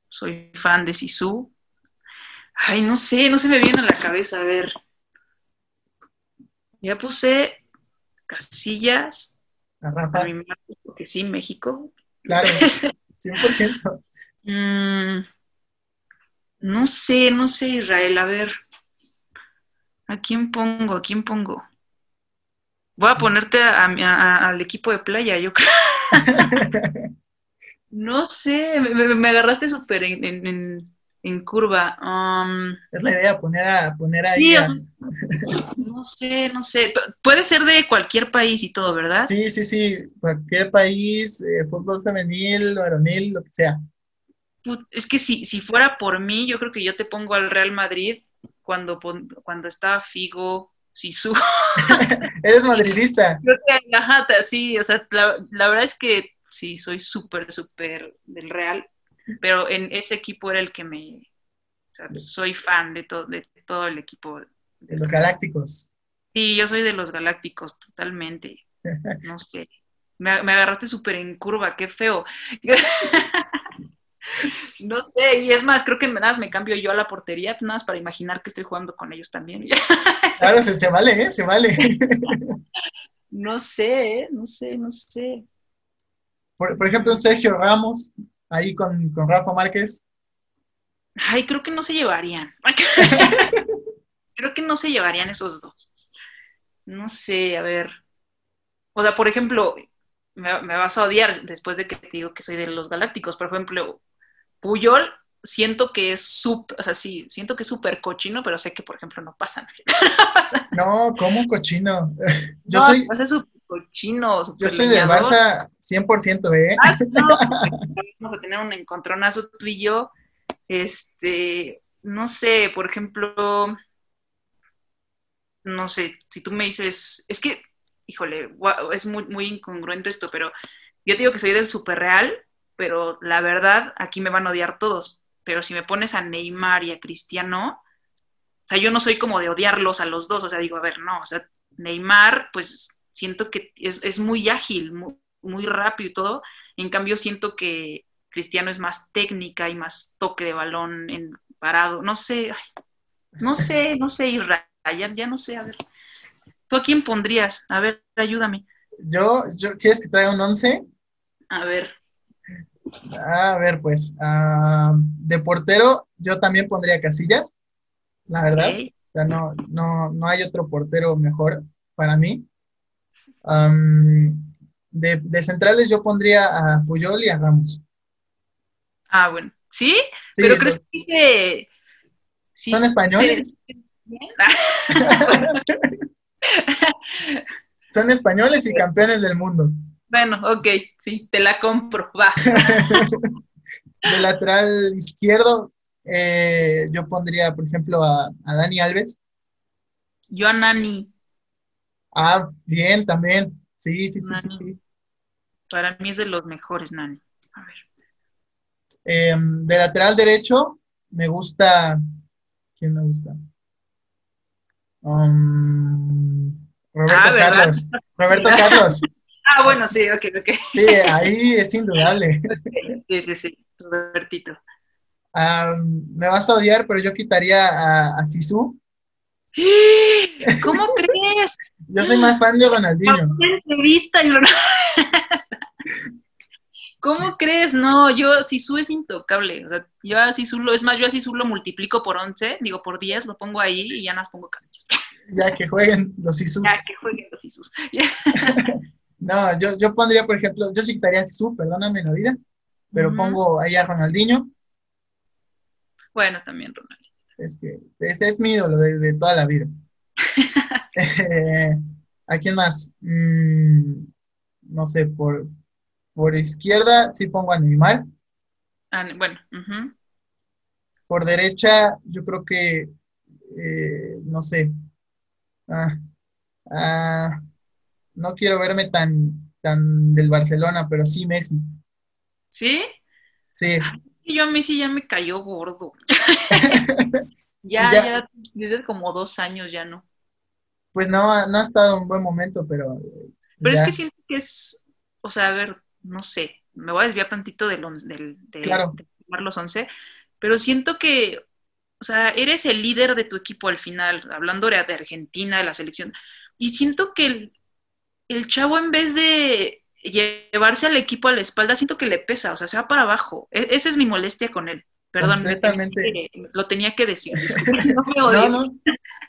S2: soy fan de Sisu. Ay, no sé, no se me viene a la cabeza. A ver. Ya puse Casillas.
S1: A
S2: mi madre, porque sí, México.
S1: Claro, [laughs] 100%.
S2: Mm, no sé, no sé, Israel. A ver. ¿A quién pongo? ¿A quién pongo? Voy a ponerte a- a- al equipo de playa, yo creo. [laughs] [laughs] No sé, me, me- me agarraste súper en, en- en- en curva. Um,
S1: Es la idea, poner, a, poner ahí.
S2: Sí,
S1: a-
S2: no sé, no sé. Puede ser de cualquier país y todo, ¿verdad?
S1: Sí, sí, sí, cualquier país, eh, fútbol femenil, varonil, lo que sea.
S2: Es que si, si fuera por mí, yo creo que yo te pongo al Real Madrid cuando, cuando estaba Figo, Sisu. [laughs]
S1: Eres madridista. [laughs]
S2: Creo que, ajá, sí, o sea, la, la verdad es que sí, soy súper, súper del Real, pero en ese equipo era el que me, o sea, soy fan de, todo de todo el equipo.
S1: de los galácticos.
S2: Sí, yo soy de los Galácticos, totalmente. No [laughs] sé. Me, me agarraste súper en curva, qué feo. [laughs] No sé, y es más, creo que nada más me cambio yo a la portería, nada más para imaginar que estoy jugando con ellos también. [laughs]
S1: Claro, se, se vale, ¿eh? Se vale.
S2: No sé, ¿eh? no sé, no sé.
S1: Por, por ejemplo, Sergio Ramos, ahí con, con Rafa Márquez.
S2: Ay, creo que no se llevarían. [laughs] Creo que no se llevarían esos dos. No sé, a ver. O sea, por ejemplo, me, me vas a odiar después de que te digo que soy de los galácticos. Por ejemplo, Puyol, siento que es súper, o sea, sí, siento que es súper cochino, pero sé que, por ejemplo, no pasa nada. [laughs]
S1: No, ¿cómo cochino? [laughs] Yo
S2: No,
S1: soy,
S2: es súper cochino,
S1: yo soy del. Barça 100%, ¿eh?
S2: Ah, no, [laughs] vamos a tener un encontronazo tú y yo. Este, no sé, por ejemplo, no sé, si tú me dices, es que, híjole, es muy, muy incongruente esto, pero yo te digo que soy del super real, pero la verdad, aquí me van a odiar todos. Pero si me pones a Neymar y a Cristiano, o sea, yo no soy como de odiarlos a los dos, o sea, digo, a ver, no, o sea, Neymar, pues siento que es, es muy ágil, muy, muy rápido y todo, en cambio siento que Cristiano es más técnica y más toque de balón en parado, no sé, ay, no sé, no sé, Israel, ya, ya no sé, a ver, ¿tú a quién pondrías? A ver, ayúdame,
S1: Yo, yo, ¿quieres que traiga un 11?
S2: a ver,
S1: A ver, pues, ah, de portero, yo también pondría Casillas, la verdad. O sea, no, no, no hay otro portero mejor para mí. De, de centrales yo pondría a Puyol y a Ramos.
S2: ah, bueno, ¿sí?
S1: Sí,
S2: pero crees que se... sí
S1: son españoles, [laughs] [laughs] son españoles y campeones del mundo.
S2: Bueno, ok, sí, te la compro, va. [laughs]
S1: De lateral izquierdo, eh, yo pondría, por ejemplo, a, a Dani Alves.
S2: Yo a Nani,
S1: Ah, bien, también. Sí, sí, sí, sí,
S2: Nani.
S1: sí.
S2: para mí es de los mejores, Nani. A ver.
S1: Eh, de lateral derecho, me gusta. ¿Quién me gusta? Um, Roberto
S2: Ah.
S1: Carlos. Roberto [laughs] Carlos.
S2: Ah, bueno, sí, ok, ok.
S1: Sí, ahí es indudable. [laughs]
S2: Sí, sí, sí, Robertito.
S1: Um, me vas a odiar, pero yo quitaría a, a Sisu. [gasps]
S2: ¿Cómo crees?
S1: Yo soy más fan de Ronaldinho.
S2: Entrevista y Ronaldo- [laughs] ¿Cómo crees? No, yo Sisu es intocable. O sea, yo a Sisu lo, es más, yo a Sisu lo multiplico por 11, digo por 10, lo pongo ahí y ya las pongo casi.
S1: Ya que jueguen los Sisus.
S2: Ya que jueguen los Sisus. [laughs]
S1: No, yo, yo pondría, por ejemplo, yo sí quitaría a Sisu, perdóname la vida, pero pongo ahí a Ronaldinho.
S2: Bueno, también Ronaldo.
S1: Es que ese es mi ídolo de, de toda la vida. Eh, [laughs] ¿a quién más? Mm, no sé, por, por izquierda sí pongo a Neymar.
S2: Ah, bueno, ujú.
S1: Por derecha, yo creo que, eh, no sé. Ah, ah, no quiero verme tan, tan del Barcelona, pero sí Messi.
S2: ¿Sí?
S1: Sí,
S2: Sí, yo a mí sí ya me cayó gordo. [laughs] [laughs] ya,
S1: Ya.
S2: ya, desde como dos años ya no.
S1: Pues no, ha- no ha estado un buen momento, pero. eh,
S2: Pero
S1: ya.
S2: es que siento que es, o sea, a ver, no sé, me voy a desviar tantito de lo- del, de-
S1: Claro.
S2: del formar los 11, pero siento que, o sea, eres el líder de tu equipo al final, hablando de Argentina, de la selección, y siento que el, el chavo en vez de llevarse al equipo a la espalda, siento que le pesa, o sea, se va para abajo. E, esa es mi molestia con él. Perdón, lo tenía que decir. [laughs]
S1: no, no,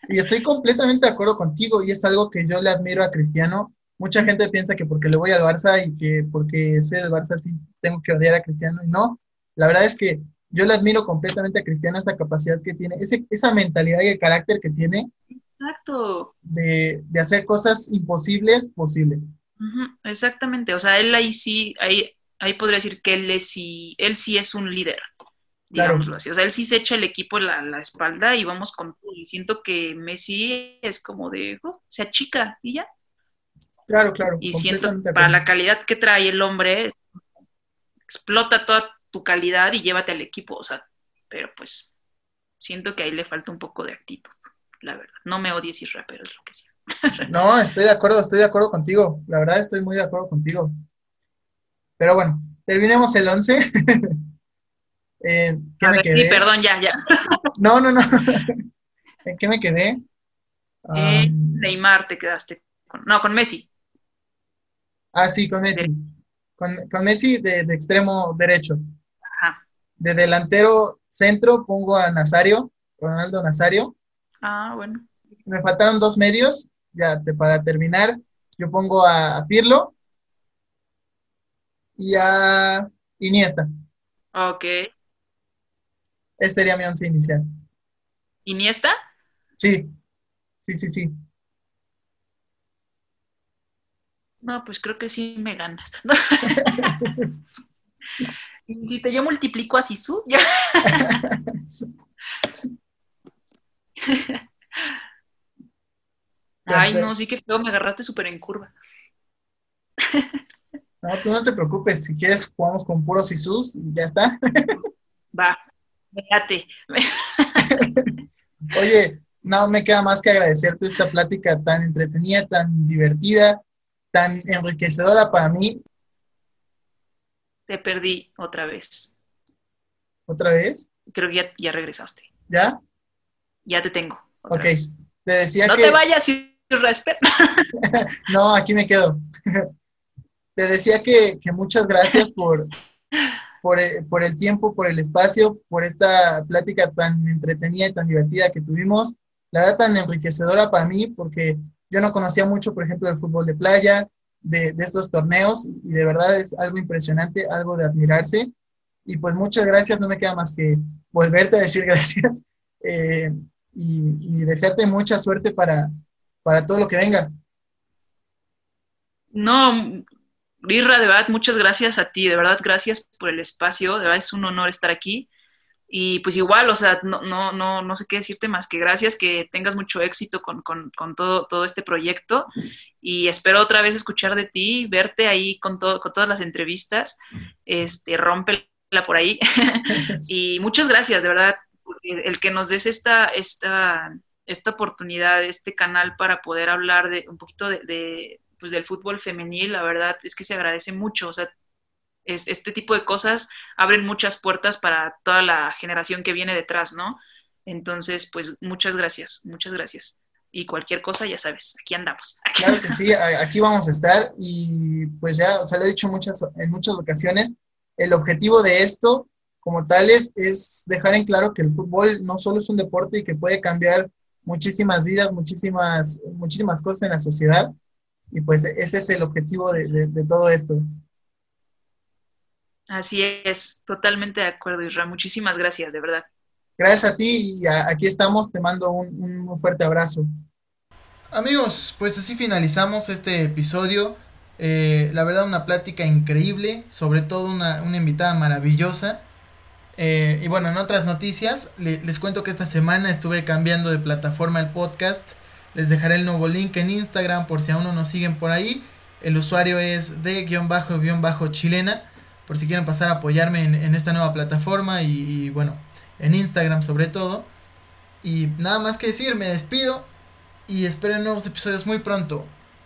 S1: Y estoy completamente de acuerdo contigo y es algo que yo le admiro a Cristiano. Mucha gente piensa que porque le voy al Barça y que porque soy del Barça sí tengo que odiar a Cristiano y no. La verdad es que yo le admiro completamente a Cristiano esa capacidad que tiene, ese, esa mentalidad y el carácter que tiene.
S2: Exacto.
S1: De, de hacer cosas imposibles posibles
S2: exactamente, o sea, él ahí sí, ahí, ahí podría decir que él, es, sí, él sí es un líder, digámoslo así. O sea, él sí se echa el equipo la, la espalda y vamos con Y siento que Messi es como de, oh, se achica y ya.
S1: Claro, claro.
S2: Y siento para la calidad que trae el hombre, explota toda tu calidad y llévate al equipo, o sea, pero pues siento que ahí le falta un poco de actitud, la verdad. No me odies, Israel, pero es lo que sea. [laughs]
S1: No, estoy de acuerdo, estoy de acuerdo contigo. La verdad estoy muy de acuerdo contigo. Pero bueno, terminemos el 11. [laughs]
S2: eh, ¿qué me quedé? Sí, perdón, ya, ya.
S1: no, no, no. [laughs] ¿En qué me quedé?
S2: Eh, Neymar te quedaste. no, con Messi.
S1: Ah, sí, con Messi. Con, Messi de, de, extremo derecho. Ajá. De delantero centro pongo a Nazario, Ronaldo Nazario.
S2: Ah, bueno.
S1: Me faltaron dos medios ya para terminar, yo pongo a, Pirlo y a Iniesta.
S2: Ok.
S1: Ese sería mi once inicial.
S2: ¿Iniesta?
S1: Sí, sí, sí, sí.
S2: No, pues creo que sí me ganas. [laughs] te yo multiplico a Sisu, [laughs] ya. Ay, no, sí que feo, me agarraste súper en curva.
S1: No, tú no te preocupes, si quieres jugamos con puros Isus y ya está.
S2: Va, fíjate. [laughs]
S1: Oye, no me queda más que agradecerte esta plática tan entretenida, tan divertida, tan enriquecedora para mí.
S2: Te perdí otra vez.
S1: ¿Otra vez?
S2: Creo que ya, regresaste.
S1: ¿Ya?
S2: Ya te tengo.
S1: ok. Te decía
S2: no te vayas, respeto. [laughs]
S1: no, aquí me quedo. [laughs] Te decía que, muchas gracias por, eh, por, el tiempo, por el espacio, por esta plática tan entretenida y tan divertida que tuvimos. La verdad, tan enriquecedora para mí, porque yo no conocía mucho, por ejemplo, del fútbol de playa, de, estos torneos, y de verdad es algo impresionante, algo de admirarse. Y pues muchas gracias, no me queda más que volverte a decir [laughs] gracias eh, y, y desearte mucha suerte para, para todo lo que venga.
S2: No, Irra, de verdad, muchas gracias a ti, de verdad, gracias por el espacio, de verdad es un honor estar aquí. Y pues igual, o sea, no, no, no, no sé qué decirte más que gracias, que tengas mucho éxito con, todo, todo este proyecto y espero otra vez escuchar de ti, verte ahí con, todo, con todas las entrevistas, este, rómpela por ahí. [laughs] y muchas gracias, de verdad, el que nos des esta, esta, esta oportunidad, este canal para poder hablar de un poquito de, pues, del fútbol femenil, la verdad es que se agradece mucho. O sea, este tipo de cosas abren muchas puertas para toda la generación que viene detrás, ¿no? Entonces, pues muchas gracias, muchas gracias. Y cualquier cosa, ya sabes, aquí andamos. [laughs]
S1: Claro que sí, aquí vamos a estar y pues ya, o sea, le he dicho muchas, en muchas ocasiones, el objetivo de esto como tal es, es dejar en claro que el fútbol no solo es un deporte y que puede cambiar muchísimas vidas, muchísimas, muchísimas cosas en la sociedad. Y pues ese es el objetivo de, todo esto.
S2: Así es, totalmente de acuerdo, Israel. Muchísimas gracias, de verdad.
S1: Gracias a ti y aquí estamos. Te mando un, fuerte abrazo. Amigos, pues así finalizamos este episodio. Eh, la verdad, una plática increíble, sobre todo una, una invitada maravillosa. Eh, y bueno, en otras noticias, les cuento que esta semana estuve cambiando de plataforma el podcast. Les dejaré el nuevo link en Instagram por si aún no nos siguen por ahí. El usuario es de guion bajo guion bajo chilena. Por si quieren pasar a apoyarme en, esta nueva plataforma y, bueno, en Instagram sobre todo. Y nada más que decir, me despido y espero nuevos episodios muy pronto.